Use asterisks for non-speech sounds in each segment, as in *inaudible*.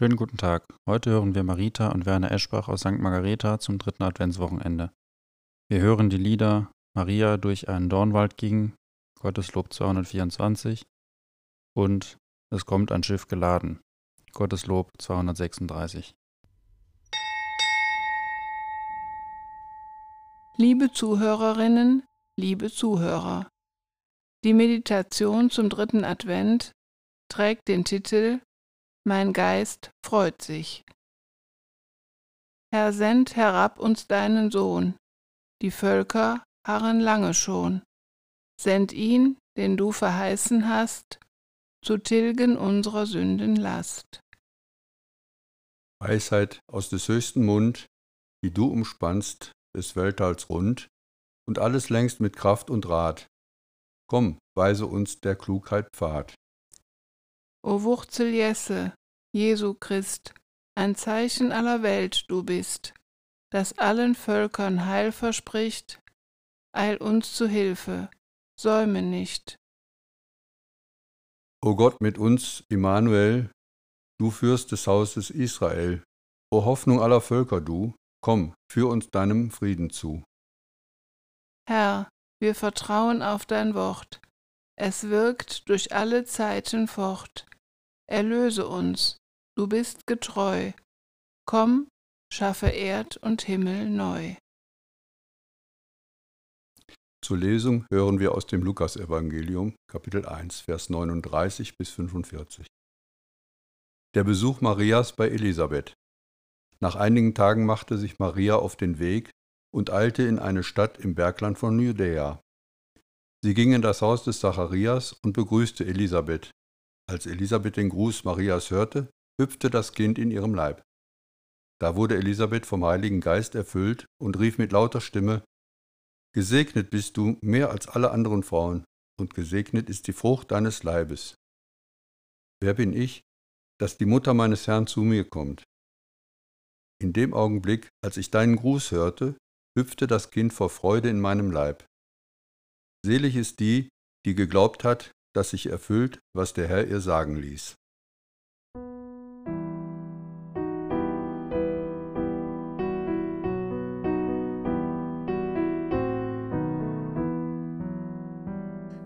Schönen guten Tag. Heute hören wir Marita und Werner Eschbach aus St. Margareta zum dritten Adventswochenende. Wir hören die Lieder Maria durch einen Dornwald ging, Gotteslob 224 und Es kommt ein Schiff geladen, Gotteslob 236. Liebe Zuhörerinnen, liebe Zuhörer, die Meditation zum dritten Advent trägt den Titel Mein Geist freut sich. Herr, send herab uns deinen Sohn, die Völker harren lange schon. Send ihn, den du verheißen hast, zu tilgen unserer Sünden Last. Weisheit aus des höchsten Mund, die du umspannst des Weltalls rund und alles längst mit Kraft und Rat. Komm, weise uns der Klugheit Pfad. O Wurzel Jesse, Jesu Christ, ein Zeichen aller Welt du bist, das allen Völkern Heil verspricht, eil uns zu Hilfe, säume nicht. O Gott mit uns, Immanuel, du Fürst des Hauses Israel, o Hoffnung aller Völker du, komm, führ uns deinem Frieden zu. Herr, wir vertrauen auf dein Wort, es wirkt durch alle Zeiten fort. Erlöse uns, du bist getreu, komm, schaffe Erd und Himmel neu. Zur Lesung hören wir aus dem Lukasevangelium, Kapitel 1, Vers 39 bis 45. Der Besuch Marias bei Elisabeth. Nach einigen Tagen machte sich Maria auf den Weg und eilte in eine Stadt im Bergland von Judäa. Sie ging in das Haus des Zacharias und begrüßte Elisabeth. Als Elisabeth den Gruß Marias hörte, hüpfte das Kind in ihrem Leib. Da wurde Elisabeth vom Heiligen Geist erfüllt und rief mit lauter Stimme, Gesegnet bist du mehr als alle anderen Frauen, und gesegnet ist die Frucht deines Leibes. Wer bin ich, dass die Mutter meines Herrn zu mir kommt? In dem Augenblick, als ich deinen Gruß hörte, hüpfte das Kind vor Freude in meinem Leib. Selig ist die, die geglaubt hat, dass sich erfüllt, was der Herr ihr sagen ließ.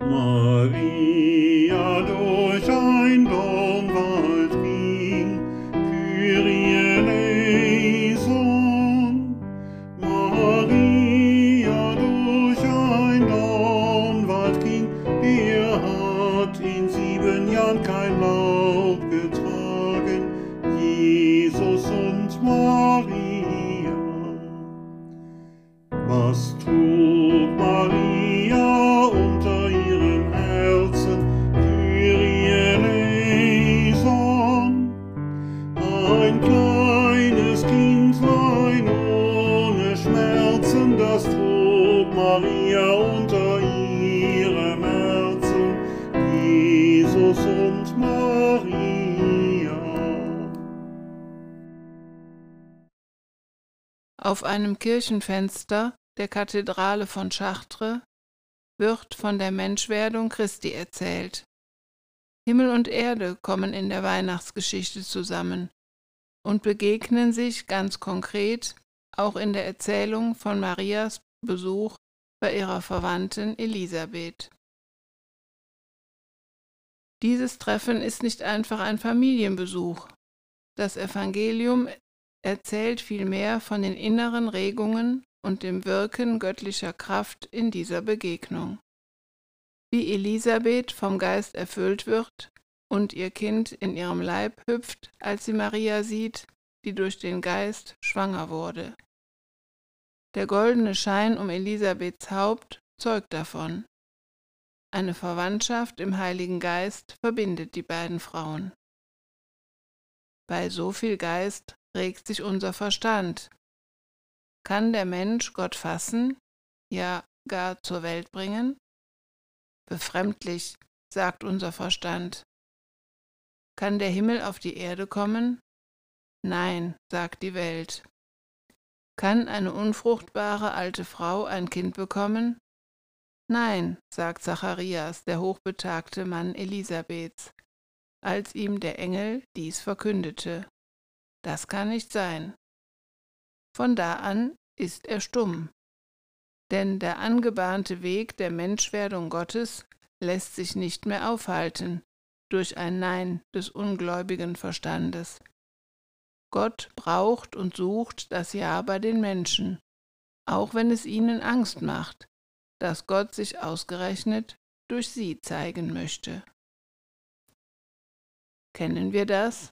Maria durch ein Dornwald das trug Maria unter ihrem Herzen, Jesus und Maria. Auf einem Kirchenfenster der Kathedrale von Chartres wird von der Menschwerdung Christi erzählt. Himmel und Erde kommen in der Weihnachtsgeschichte zusammen und begegnen sich ganz konkret auch in der Erzählung von Marias Besuch bei ihrer Verwandten Elisabeth. Dieses Treffen ist nicht einfach ein Familienbesuch. Das Evangelium erzählt vielmehr von den inneren Regungen und dem Wirken göttlicher Kraft in dieser Begegnung. Wie Elisabeth vom Geist erfüllt wird und ihr Kind in ihrem Leib hüpft, als sie Maria sieht, die durch den Geist schwanger wurde. Der goldene Schein um Elisabeths Haupt zeugt davon. Eine Verwandtschaft im Heiligen Geist verbindet die beiden Frauen. Bei so viel Geist regt sich unser Verstand. Kann der Mensch Gott fassen, ja gar zur Welt bringen? Befremdlich, sagt unser Verstand. Kann der Himmel auf die Erde kommen? Nein, sagt die Welt. Kann eine unfruchtbare alte Frau ein Kind bekommen? Nein, sagt Zacharias, der hochbetagte Mann Elisabeths, als ihm der Engel dies verkündete. das kann nicht sein. Von da an ist er stumm. Denn der angebahnte Weg der Menschwerdung Gottes lässt sich nicht mehr aufhalten durch ein Nein des ungläubigen Verstandes. Gott braucht und sucht das Ja bei den Menschen, auch wenn es ihnen Angst macht, dass Gott sich ausgerechnet durch sie zeigen möchte. Kennen wir das?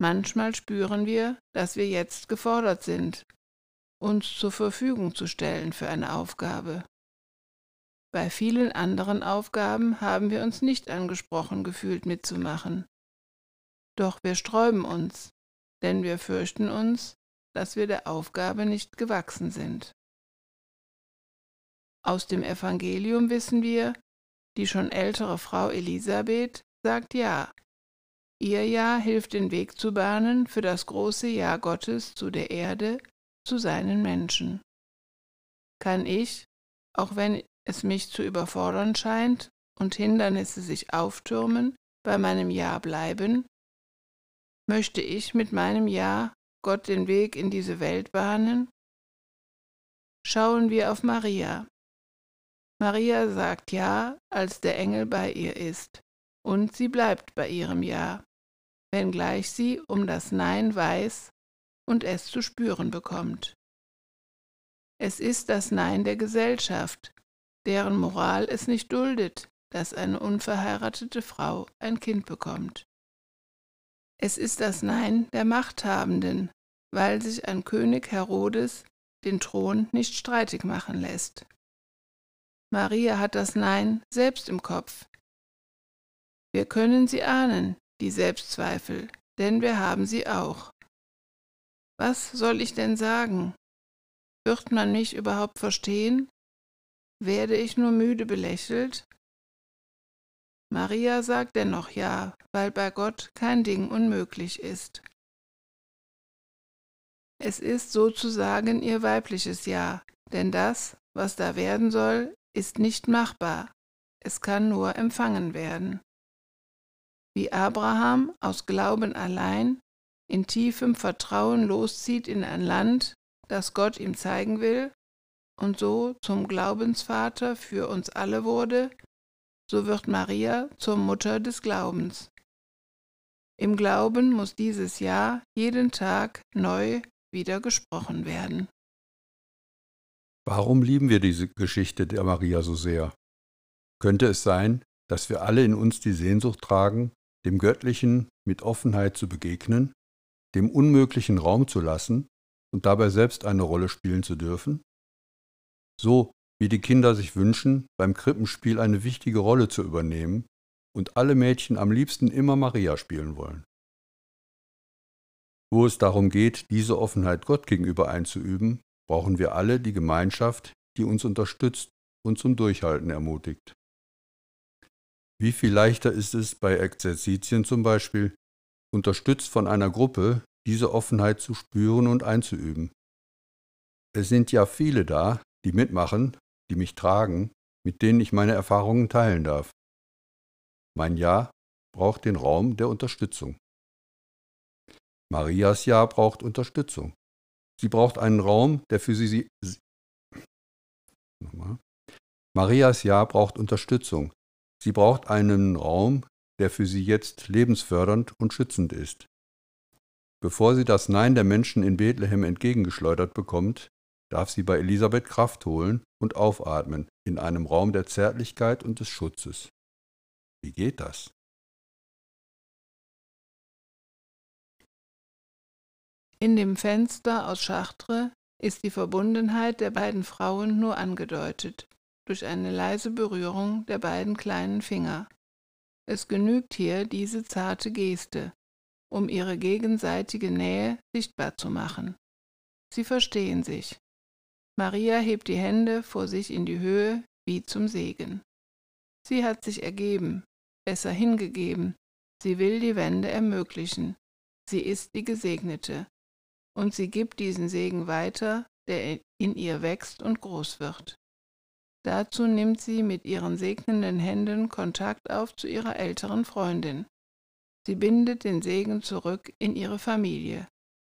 Manchmal spüren wir, dass wir jetzt gefordert sind, uns zur Verfügung zu stellen für eine Aufgabe. Bei vielen anderen Aufgaben haben wir uns nicht angesprochen gefühlt mitzumachen. Doch wir sträuben uns, denn wir fürchten uns, dass wir der Aufgabe nicht gewachsen sind. Aus dem Evangelium wissen wir, die schon ältere Frau Elisabeth sagt Ja. Ihr Ja hilft den Weg zu bahnen für das große Ja Gottes zu der Erde, zu seinen Menschen. Kann ich, auch wenn es mich zu überfordern scheint und Hindernisse sich auftürmen, bei meinem Ja bleiben? Möchte ich mit meinem Ja Gott den Weg in diese Welt bahnen? Schauen wir auf Maria. Maria sagt Ja, als der Engel bei ihr ist, und sie bleibt bei ihrem Ja, wenngleich sie um das Nein weiß und es zu spüren bekommt. Es ist das Nein der Gesellschaft, deren Moral es nicht duldet, dass eine unverheiratete Frau ein Kind bekommt. Es ist das Nein der Machthabenden, weil sich ein König Herodes den Thron nicht streitig machen lässt. Maria hat das Nein selbst im Kopf. Wir können sie ahnen, die Selbstzweifel, denn wir haben sie auch. Was soll ich denn sagen? Wird man mich überhaupt verstehen? Werde ich nur müde belächelt? Maria sagt dennoch ja, weil bei Gott kein Ding unmöglich ist. Es ist sozusagen ihr weibliches Ja, denn das, was da werden soll, ist nicht machbar, es kann nur empfangen werden. Wie Abraham aus Glauben allein in tiefem Vertrauen loszieht in ein Land, das Gott ihm zeigen will, und so zum Glaubensvater für uns alle wurde, so wird Maria zur Mutter des Glaubens. Im Glauben muss dieses Ja jeden Tag neu wieder gesprochen werden. Warum lieben wir diese Geschichte der Maria so sehr? Könnte es sein, dass wir alle in uns die Sehnsucht tragen, dem Göttlichen mit Offenheit zu begegnen, dem Unmöglichen Raum zu lassen und dabei selbst eine Rolle spielen zu dürfen? So wie die Kinder sich wünschen, beim Krippenspiel eine wichtige Rolle zu übernehmen und alle Mädchen am liebsten immer Maria spielen wollen. Wo es darum geht, diese Offenheit Gott gegenüber einzuüben, brauchen wir alle die Gemeinschaft, die uns unterstützt und zum Durchhalten ermutigt. Wie viel leichter ist es bei Exerzitien zum Beispiel, unterstützt von einer Gruppe, diese Offenheit zu spüren und einzuüben. Es sind ja viele da, die mitmachen, die mich tragen, mit denen ich meine Erfahrungen teilen darf. Mein Ja braucht den Raum der Unterstützung. Marias Ja braucht Unterstützung. Sie braucht einen Raum, der für sie, sie *sniffs* Nochmal. Marias Ja braucht Unterstützung. Sie braucht einen Raum, der für sie jetzt lebensfördernd und schützend ist. Bevor sie das Nein der Menschen in Bethlehem entgegengeschleudert bekommt, darf sie bei Elisabeth Kraft holen und aufatmen in einem Raum der Zärtlichkeit und des Schutzes. Wie geht das? In dem Fenster aus Chartres ist die Verbundenheit der beiden Frauen nur angedeutet, durch eine leise Berührung der beiden kleinen Finger. Es genügt hier diese zarte Geste, um ihre gegenseitige Nähe sichtbar zu machen. Sie verstehen sich. Maria hebt die Hände vor sich in die Höhe wie zum Segen. Sie hat sich ergeben, besser hingegeben, sie will die Wende ermöglichen, sie ist die Gesegnete, und sie gibt diesen Segen weiter, der in ihr wächst und groß wird. Dazu nimmt sie mit ihren segnenden Händen Kontakt auf zu ihrer älteren Freundin. Sie bindet den Segen zurück in ihre Familie,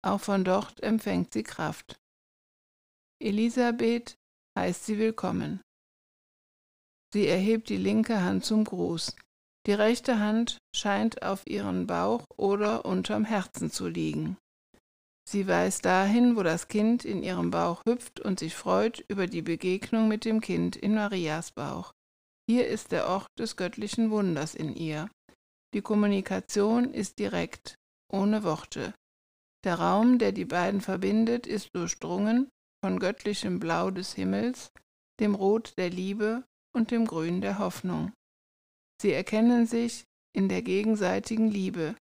Auch von dort empfängt sie Kraft. Elisabeth heißt sie willkommen. Sie erhebt die linke Hand zum Gruß. Die rechte Hand scheint auf ihren Bauch oder unterm Herzen zu liegen. Sie weist dahin, wo das Kind in ihrem Bauch hüpft und sich freut über die Begegnung mit dem Kind in Marias Bauch. Hier ist der Ort des göttlichen Wunders in ihr. Die Kommunikation ist direkt, ohne Worte. Der Raum, der die beiden verbindet, ist durchdrungen von göttlichem Blau des Himmels, dem Rot der Liebe und dem Grün der Hoffnung. Sie erkennen sich in der gegenseitigen Liebe,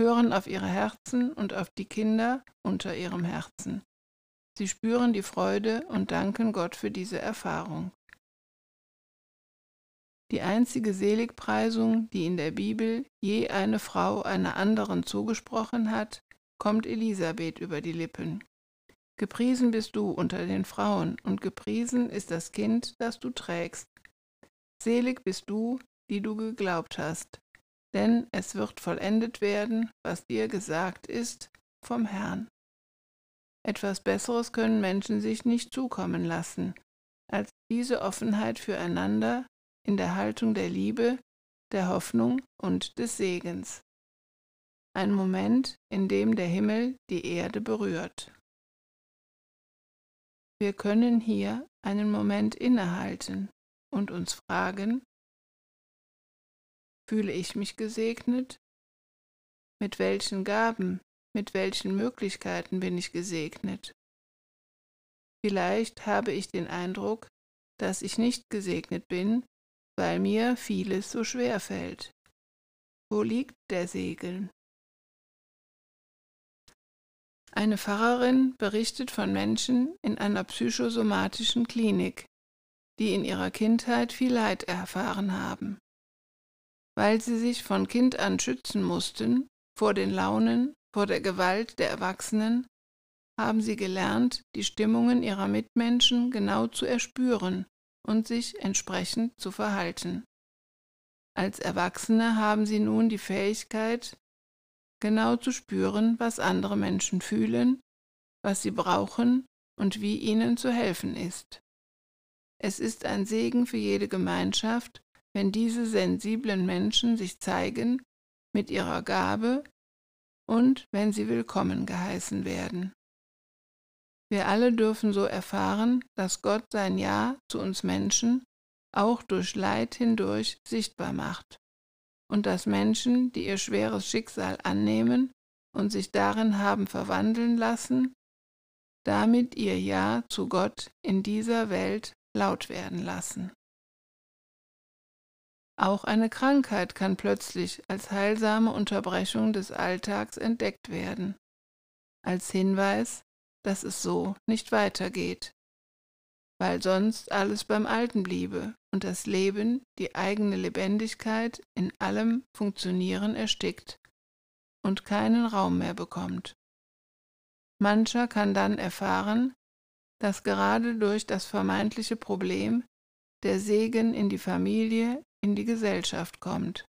hören auf ihre Herzen und auf die Kinder unter ihrem Herzen. Sie spüren die Freude und danken Gott für diese Erfahrung. Die einzige Seligpreisung, die in der Bibel je eine Frau einer anderen zugesprochen hat, kommt Elisabeth über die Lippen. Gepriesen bist du unter den Frauen, und gepriesen ist das Kind, das du trägst. Selig bist du, die du geglaubt hast, denn es wird vollendet werden, was dir gesagt ist vom Herrn. Etwas Besseres können Menschen sich nicht zukommen lassen, als diese Offenheit füreinander in der Haltung der Liebe, der Hoffnung und des Segens. Ein Moment, in dem der Himmel die Erde berührt. Wir können hier einen Moment innehalten und uns fragen, fühle ich mich gesegnet? Mit welchen Gaben, mit welchen Möglichkeiten bin ich gesegnet? Vielleicht habe ich den Eindruck, dass ich nicht gesegnet bin, weil mir vieles so schwer fällt. Wo liegt der Segen? Eine Pfarrerin berichtet von Menschen in einer psychosomatischen Klinik, die in ihrer Kindheit viel Leid erfahren haben. Weil sie sich von Kind an schützen mussten vor den Launen, vor der Gewalt der Erwachsenen, haben sie gelernt, die Stimmungen ihrer Mitmenschen genau zu erspüren und sich entsprechend zu verhalten. Als Erwachsene haben sie nun die Fähigkeit, genau zu spüren, was andere Menschen fühlen, was sie brauchen und wie ihnen zu helfen ist. Es ist ein Segen für jede Gemeinschaft, wenn diese sensiblen Menschen sich zeigen mit ihrer Gabe und wenn sie willkommen geheißen werden. Wir alle dürfen so erfahren, dass Gott sein Ja zu uns Menschen auch durch Leid hindurch sichtbar macht und dass Menschen, die ihr schweres Schicksal annehmen und sich darin haben verwandeln lassen, damit ihr Ja zu Gott in dieser Welt laut werden lassen. Auch eine Krankheit kann plötzlich als heilsame Unterbrechung des Alltags entdeckt werden, als Hinweis, dass es so nicht weitergeht, weil sonst alles beim Alten bliebe und das Leben die eigene Lebendigkeit in allem Funktionieren erstickt und keinen Raum mehr bekommt. Mancher kann dann erfahren, dass gerade durch das vermeintliche Problem der Segen in die Familie, in die Gesellschaft kommt,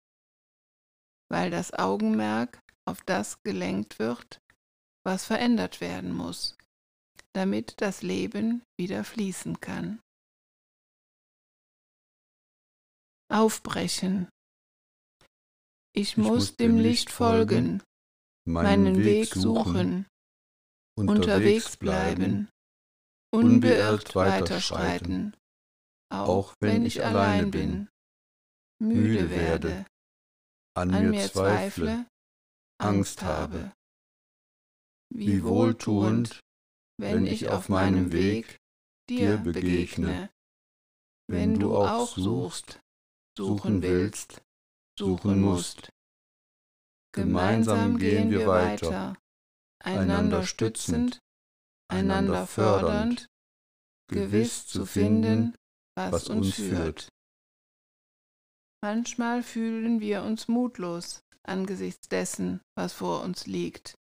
weil das Augenmerk auf das gelenkt wird, was verändert werden muss, damit das Leben wieder fließen kann. aufbrechen. Ich, ich muss dem Licht folgen, meinen Weg suchen, unterwegs bleiben, unbeirrt weiterschreiten, auch wenn ich allein bin, müde werde, an mir zweifle, Angst habe. Wie wohltuend, wenn ich auf meinem Weg dir begegne, wenn du auch suchst, suchen willst, suchen musst. Gemeinsam gehen wir weiter, einander stützend, einander fördernd, gewiss zu finden, was uns führt. Manchmal fühlen wir uns mutlos angesichts dessen, was vor uns liegt,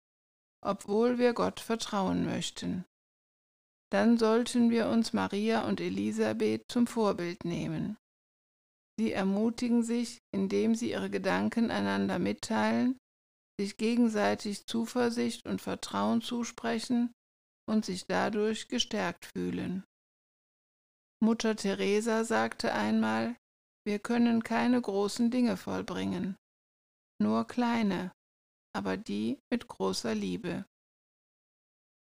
obwohl wir Gott vertrauen möchten. Dann sollten wir uns Maria und Elisabeth zum Vorbild nehmen. Sie ermutigen sich, indem sie ihre Gedanken einander mitteilen sich gegenseitig Zuversicht und Vertrauen zusprechen und sich dadurch gestärkt fühlen. Mutter Teresa sagte einmal, wir können keine großen Dinge vollbringen, nur kleine, aber die mit großer Liebe.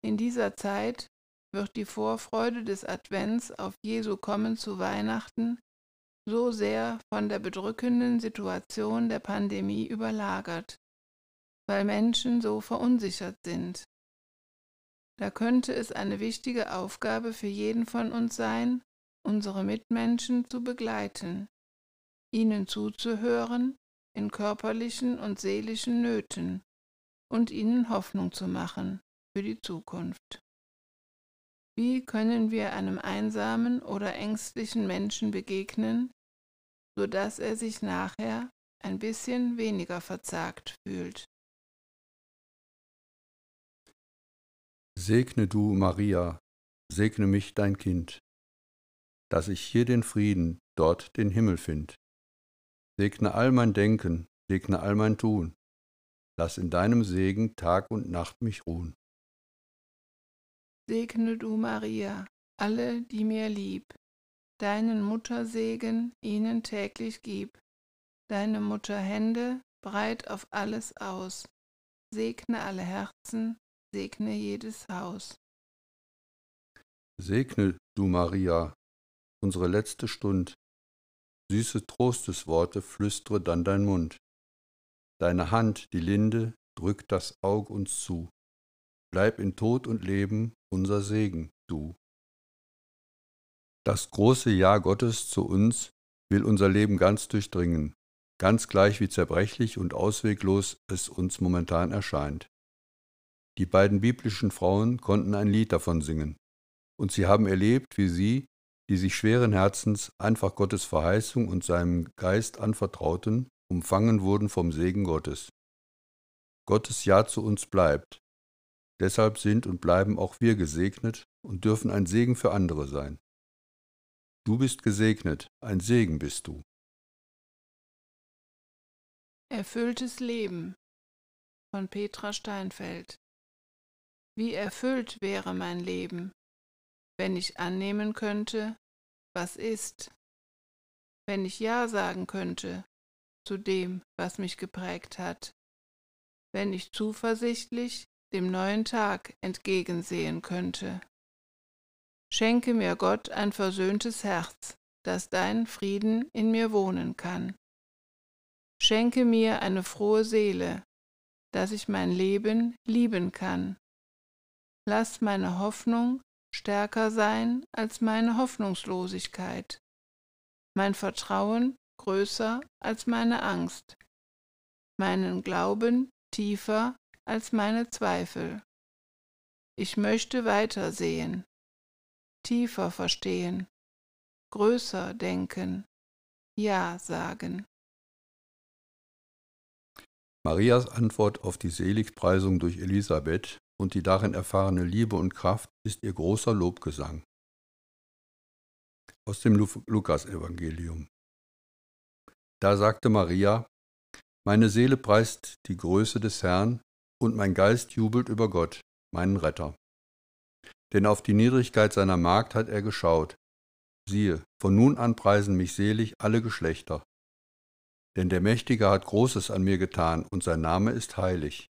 In dieser Zeit wird die Vorfreude des Advents auf Jesu Kommen zu Weihnachten so sehr von der bedrückenden Situation der Pandemie überlagert, weil Menschen so verunsichert sind. Da könnte es eine wichtige Aufgabe für jeden von uns sein, unsere Mitmenschen zu begleiten, ihnen zuzuhören in körperlichen und seelischen Nöten und ihnen Hoffnung zu machen für die Zukunft. Wie können wir einem einsamen oder ängstlichen Menschen begegnen, so dass er sich nachher ein bisschen weniger verzagt fühlt? Segne du, Maria, segne mich, dein Kind, dass ich hier den Frieden, dort den Himmel find. Segne all mein Denken, segne all mein Tun, lass in deinem Segen Tag und Nacht mich ruhen. Segne du, Maria, alle, die mir lieb, deinen Muttersegen ihnen täglich gib, deine Mutterhände breit auf alles aus, segne alle Herzen, segne jedes Haus. Segne du, Maria, unsere letzte Stund, süße Trostesworte flüstere dann dein Mund. Deine Hand, die Linde, drückt das Aug uns zu. Bleib in Tod und Leben unser Segen, du. Das große Ja Gottes zu uns will unser Leben ganz durchdringen, ganz gleich wie zerbrechlich und ausweglos es uns momentan erscheint. Die beiden biblischen Frauen konnten ein Lied davon singen, und sie haben erlebt, wie sie, die sich schweren Herzens einfach Gottes Verheißung und seinem Geist anvertrauten, umfangen wurden vom Segen Gottes. Gottes Ja zu uns bleibt, Deshalb sind und bleiben auch wir gesegnet und dürfen ein Segen für andere sein. Du bist gesegnet, ein Segen bist du. Erfülltes Leben von Petra Steinfeld Wie erfüllt wäre mein Leben, wenn ich annehmen könnte, was ist, wenn ich Ja sagen könnte zu dem, was mich geprägt hat, wenn ich zuversichtlich dem neuen Tag entgegensehen könnte. Schenke mir Gott ein versöhntes Herz, dass dein Frieden in mir wohnen kann. Schenke mir eine frohe Seele, dass ich mein Leben lieben kann. Lass meine Hoffnung stärker sein als meine Hoffnungslosigkeit, mein Vertrauen größer als meine Angst, meinen Glauben tiefer als meine Zweifel. Ich möchte weiter sehen, tiefer verstehen, größer denken, Ja sagen. Marias Antwort auf die Seligpreisung durch Elisabeth und die darin erfahrene Liebe und Kraft ist ihr großer Lobgesang. Aus dem Lukasevangelium. Da sagte Maria, Meine Seele preist die Größe des Herrn und mein Geist jubelt über Gott, meinen Retter. Denn auf die Niedrigkeit seiner Magd hat er geschaut. Siehe, von nun an preisen mich selig alle Geschlechter. Denn der Mächtige hat Großes an mir getan, und sein Name ist heilig.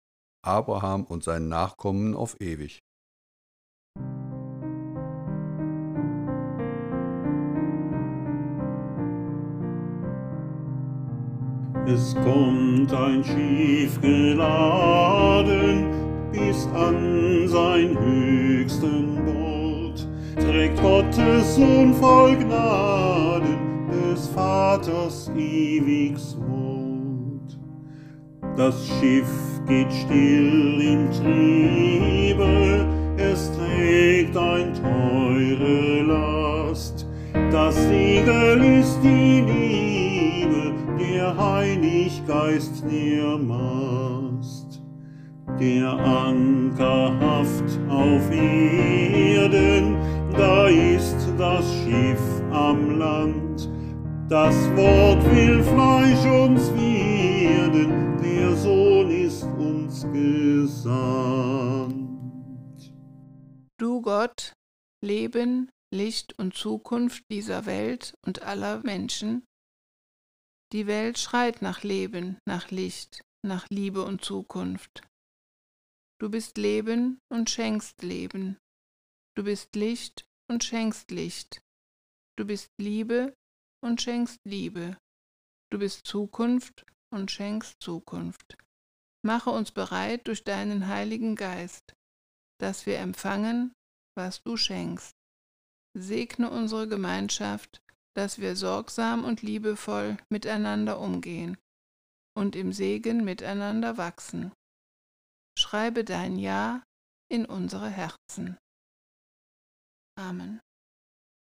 Abraham und seinen Nachkommen auf ewig. Es kommt ein Schiff geladen bis an sein höchsten Bord, trägt Gottes Sohn voll Gnaden des Vaters ewigs Wort. Das Schiff geht still im Triebe, es trägt ein teure Last. Das Siegel ist die Liebe, der Heilig Geist der Mast. Der Anker haft auf Erden, da ist das Schiff am Land. Das Wort will Fleisch uns werden, der Sohn ist uns gesandt. Du Gott, Leben, Licht und Zukunft dieser Welt und aller Menschen. Die Welt schreit nach Leben, nach Licht, nach Liebe und Zukunft. Du bist Leben und schenkst Leben. Du bist Licht und schenkst Licht. Du bist Liebe und schenkst Liebe. Du bist Zukunft und schenkst Zukunft. Mache uns bereit durch deinen Heiligen Geist, dass wir empfangen, was du schenkst. Segne unsere Gemeinschaft, dass wir sorgsam und liebevoll miteinander umgehen und im Segen miteinander wachsen. Schreibe dein Ja in unsere Herzen. Amen.